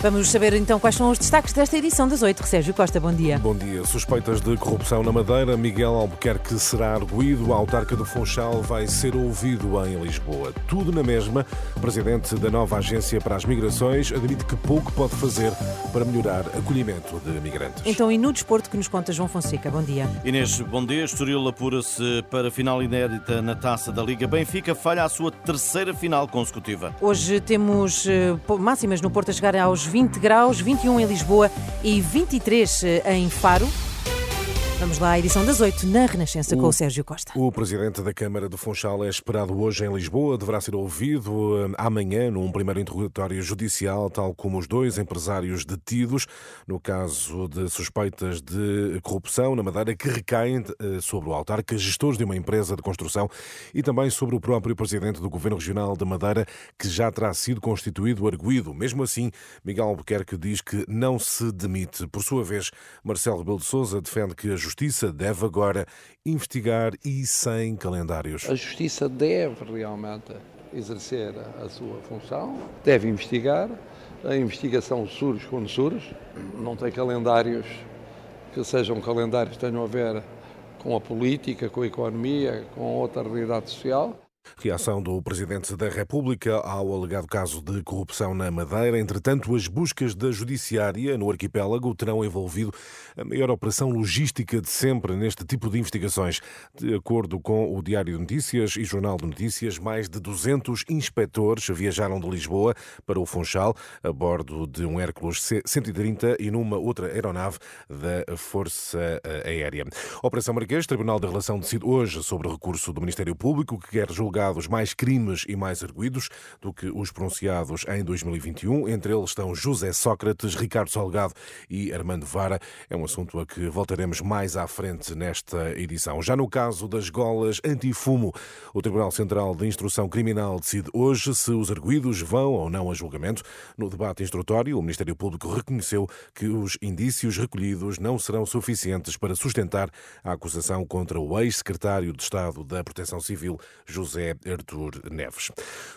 Vamos saber então quais são os destaques desta edição das 8. Sérgio Costa, bom dia. Bom dia. Suspeitas de corrupção na Madeira, Miguel Albuquerque será arguído, a autarca do Funchal vai ser ouvido em Lisboa. Tudo na mesma. O presidente da nova agência para as migrações admite que pouco pode fazer para melhorar acolhimento de migrantes. Então, e no desporto que nos conta João Fonseca, bom dia. Inês, bom dia. Estoril apura-se para a final inédita na Taça da Liga. Benfica falha a sua terceira final consecutiva. Hoje temos eh, máximas no Porto a chegar aos 20 graus, 21 em Lisboa e 23 eh, em Faro. Vamos lá à edição das 8 na Renascença com o Sérgio Costa. O presidente da Câmara de Funchal é esperado hoje em Lisboa. Deverá ser ouvido eh, amanhã num primeiro interrogatório judicial, tal como os dois empresários detidos no caso de suspeitas de corrupção na Madeira que recaem eh, sobre o autarca, gestores de uma empresa de construção e também sobre o próprio presidente do Governo Regional da Madeira, que já terá sido constituído arguído. Mesmo assim, Miguel Albuquerque diz que não se demite. Por sua vez, Marcelo Rebelo de Sousa defende que a Justiça deve agora investigar e sem calendários. A Justiça deve realmente exercer a sua função, deve investigar. A investigação surge quando surge, não tem calendários que sejam calendários que tenham a ver com a política, com a economia, com outra realidade social. Reação do Presidente da República ao alegado caso de corrupção na Madeira. Entretanto, as buscas da Judiciária no arquipélago terão envolvido a maior operação logística de sempre neste tipo de investigações. De acordo com o Diário de Notícias e Jornal de Notícias, mais de 200 inspectores viajaram de Lisboa para o Funchal a bordo de um Hércules C-130 e numa outra aeronave da Força Aérea. Operação Marquês, Tribunal da Relação decide hoje sobre o recurso do Ministério Público que quer julgar julgados mais crimes e mais arguídos do que os pronunciados em 2021. Entre eles estão José Sócrates, Ricardo Salgado e Armando Vara. É um assunto a que voltaremos mais à frente nesta edição. Já no caso das golas antifumo, o Tribunal Central de Instrução Criminal decide hoje se os arguídos vão ou não a julgamento. No debate instrutório, o Ministério Público reconheceu que os indícios recolhidos não serão suficientes para sustentar a acusação contra o ex-secretário de Estado da Proteção Civil, José Artur Neves.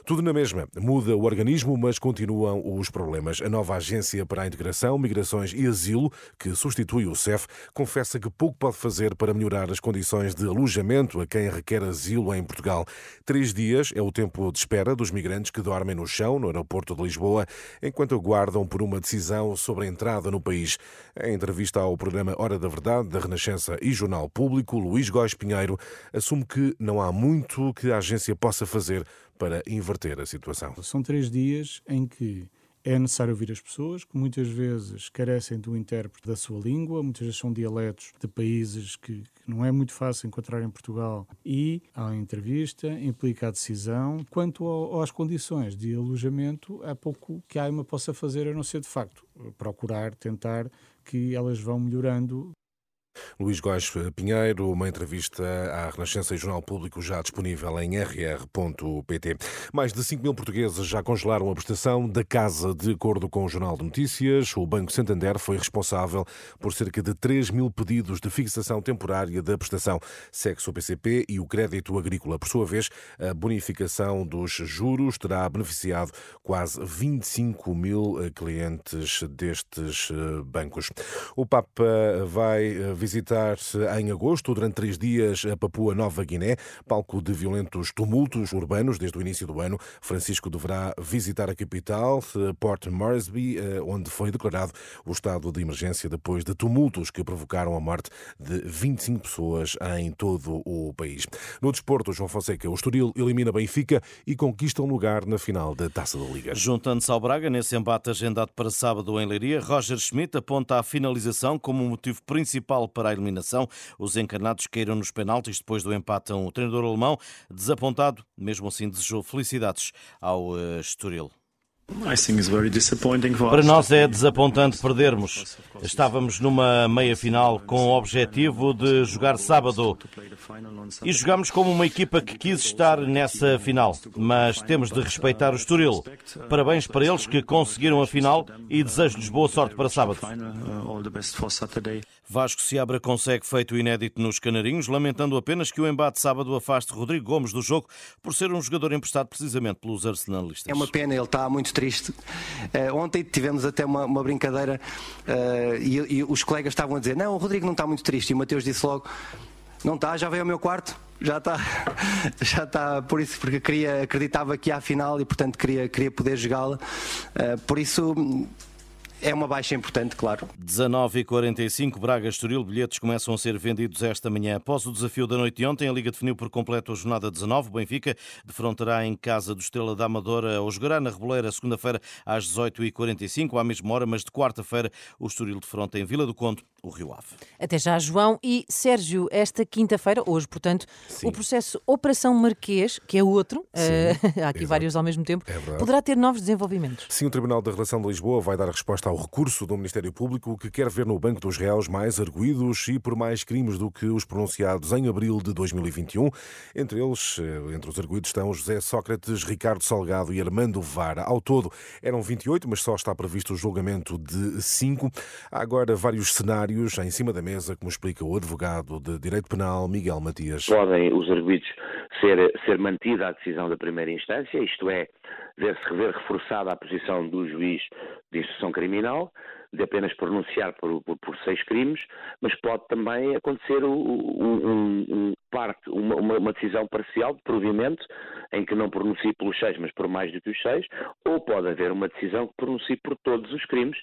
Tudo na mesma. Muda o organismo, mas continuam os problemas. A nova Agência para a Integração, Migrações e Asilo, que substitui o CEF, confessa que pouco pode fazer para melhorar as condições de alojamento a quem requer asilo em Portugal. Três dias é o tempo de espera dos migrantes que dormem no chão, no aeroporto de Lisboa, enquanto aguardam por uma decisão sobre a entrada no país. Em entrevista ao programa Hora da Verdade, da Renascença e Jornal Público, Luís Góes Pinheiro assume que não há muito que a agência possa fazer para inverter a situação? São três dias em que é necessário ouvir as pessoas, que muitas vezes carecem do intérprete da sua língua, muitas vezes são dialetos de países que, não é muito fácil encontrar em Portugal. E a entrevista implica a decisão. Quanto ao, às condições de alojamento, há pouco que a AIMA possa fazer, a não ser de facto procurar, tentar que elas vão melhorando Luís Góes Pinheiro, uma entrevista à Renascença e Jornal Público já disponível em rr.pt. Mais de 5 mil portugueses já congelaram a prestação da casa, de acordo com o Jornal de Notícias. O Banco Santander foi responsável por cerca de 3 mil pedidos de fixação temporária da prestação. Segue-se o PCP e o crédito agrícola. Por sua vez, a bonificação dos juros terá beneficiado quase 25 mil clientes destes eh, bancos. O Papa vai eh, visitar em agosto, durante três dias, a Papua Nova Guiné, palco de violentos tumultos urbanos desde o início do ano. Francisco deverá visitar a capital, Port Moresby, eh, onde foi declarado o estado de emergência depois de tumultos que provocaram a morte de 25 pessoas em todo o país. No desporto, João Fonseca, o Estoril elimina Benfica e conquista um lugar na final da Taça da Liga. Juntando-se ao Braga, nesse embate agendado para sábado em Leiria, Roger Schmidt aponta a finalização como motivo principal para a eliminação. Os encarnados caíram nos penaltis depois do empate a um treinador alemão desapontado, mesmo assim desejou felicidades ao uh, Estoril. Para nós é desapontante perdermos. Estávamos numa meia-final com o objetivo de jogar sábado e jogamos como uma equipa que quis estar nessa final, mas temos de respeitar o Estoril. Parabéns para eles que conseguiram a final e desejo-lhes boa sorte para sábado. Vasco Seabra consegue feito inédito nos Canarinhos, lamentando apenas que o embate sábado afaste Rodrigo Gomes do jogo por ser um jogador emprestado precisamente pelos arsenalistas. É uma pena, ele está muito triste. Uh, ontem tivemos até uma, uma brincadeira uh, e, e, os colegas estavam a dizer: Não, o Rodrigo não está muito triste. E o Mateus disse logo: Não está, já veio ao meu quarto. Já está, já está por isso, porque queria, acreditava que ia à final e, portanto, queria, queria poder jogá-la. Uh, por isso, é uma baixa importante, claro. 19h45, Braga Estoril. Bilhetes começam a ser vendidos esta manhã. Após o desafio da noite de ontem, a Liga definiu por completo a jornada 19. O Benfica defrontará em casa do Estrela da Amadora ou jogará na Reboleira segunda-feira às 18h45, à mesma hora, mas de quarta-feira o Estoril defronta em Vila do Conde o Rio Ave. Até já, João e Sérgio, esta quinta-feira, hoje, portanto, Sim. o processo Operação Marquês, que é outro, uh, há aqui exato. vários ao mesmo tempo, é poderá ter novos desenvolvimentos. Sim, o Tribunal da Relação de Lisboa vai dar resposta ao recurso do Ministério Público que quer ver no Banco dos Réus mais arguídos e por mais crimes do que os pronunciados em abril de 2021. Entre eles, eh, entre os arguídos estão José Sócrates, Ricardo Salgado e Armando Vara. Ao todo eram 28, mas só está previsto o julgamento de 5. Há agora vários cenários em cima da mesa, como explica o advogado de Direito Penal, Miguel Matias. Podem os arguidos ser, ser mantida a decisão da primeira instância, isto é, deve-se rever reforçada a posição do juiz de instrução criminal, de apenas pronunciar por, por, por, seis crimes, mas pode também acontecer um, um, um parte, uma, uma, decisão parcial de provimento, em que não pronuncie pelos seis, mas por mais do que os seis, ou pode haver uma decisão que pronuncie por todos os crimes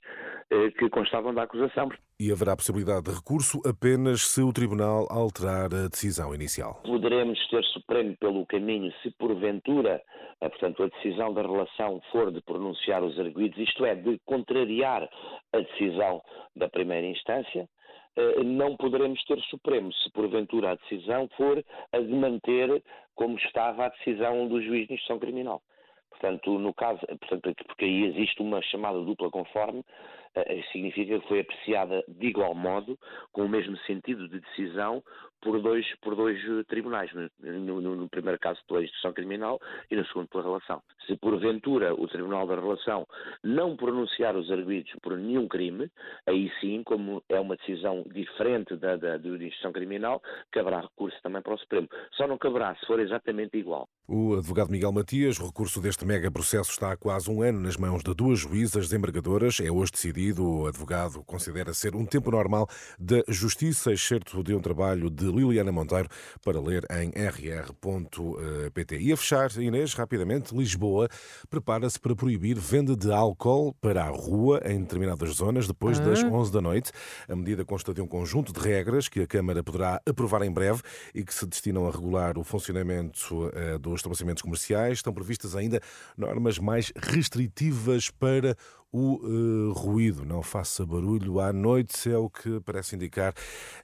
eh, que constavam da acusação. E haverá possibilidade de recurso apenas se o Tribunal alterar a decisão inicial. Poderemos ter Supremo pelo caminho se porventura, eh, portanto, a decisão da relação for de pronunciar os arguídos, isto é, de contrariar a decisão da primeira instância, não poderemos ter Supremo se porventura a decisão for a de manter como estava a decisão do juiz de instrução criminal. Portanto, no caso, portanto, porque aí existe uma chamada dupla conforme, eh, significa que foi apreciada de igual modo, com o mesmo sentido de decisão, por dois, por dois eh, tribunais, no, no, no, primeiro caso pela instrução criminal e no segundo pela relação. Se porventura o Tribunal da Relação não pronunciar os arguidos por nenhum crime, aí sim, como é uma decisão diferente da, da, da instrução criminal, caberá recurso também para o Supremo. Só não caberá se for exatamente igual. O advogado Miguel Matias, o recurso deste mega processo está há quase um ano nas mãos de duas juízas desembargadoras. É hoje decidido. O advogado considera ser um tempo normal da justiça, excerto de um trabalho de Liliana Monteiro para ler em rr.pt. E a fechar, Inês, rapidamente, Lisboa prepara-se para proibir venda de álcool para a rua em determinadas zonas depois das 11 da noite. A medida consta de um conjunto de regras que a Câmara poderá aprovar em breve e que se destinam a regular o funcionamento eh, dos estabelecimentos comerciais. Estão previstas ainda normas mais restritivas para o uh, ruído. Não faça barulho à noite, é o que parece indicar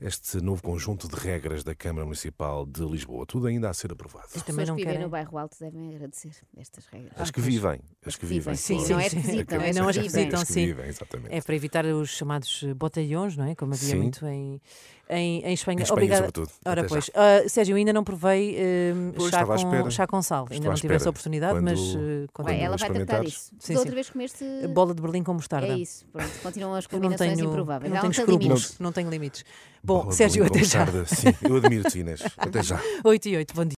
este novo conjunto de regras da Câmara Municipal de Lisboa. Tudo ainda a ser aprovado. As pessoas que vivem no bairro Alto devem agradecer estas regras. As que vivem. As que vivem. Sim, sim, não é esquisitam, é não as visitam, sim. É para evitar os chamados botelhões, não é? Como havia sim. muito em, em, em Espanha. Em Espanha Obrigada. sobretudo. Ora, Até pois. Uh, Sérgio, ainda não provei uh, chá, com, chá com sal. Ainda não tive essa oportunidade, quando, mas... Uh, quando vai, ela vai tratar disso. Sim, outra vez comeste... Bola de Berlim com mostarda. É isso, pronto. Continuam as combinações tenho, improváveis. Não, não tenho limites. Não, não tenho limites. Bom, Bola Sérgio, até já. Sim, eu admiro-te, Inês. Até já. 8 e 8, bom dia.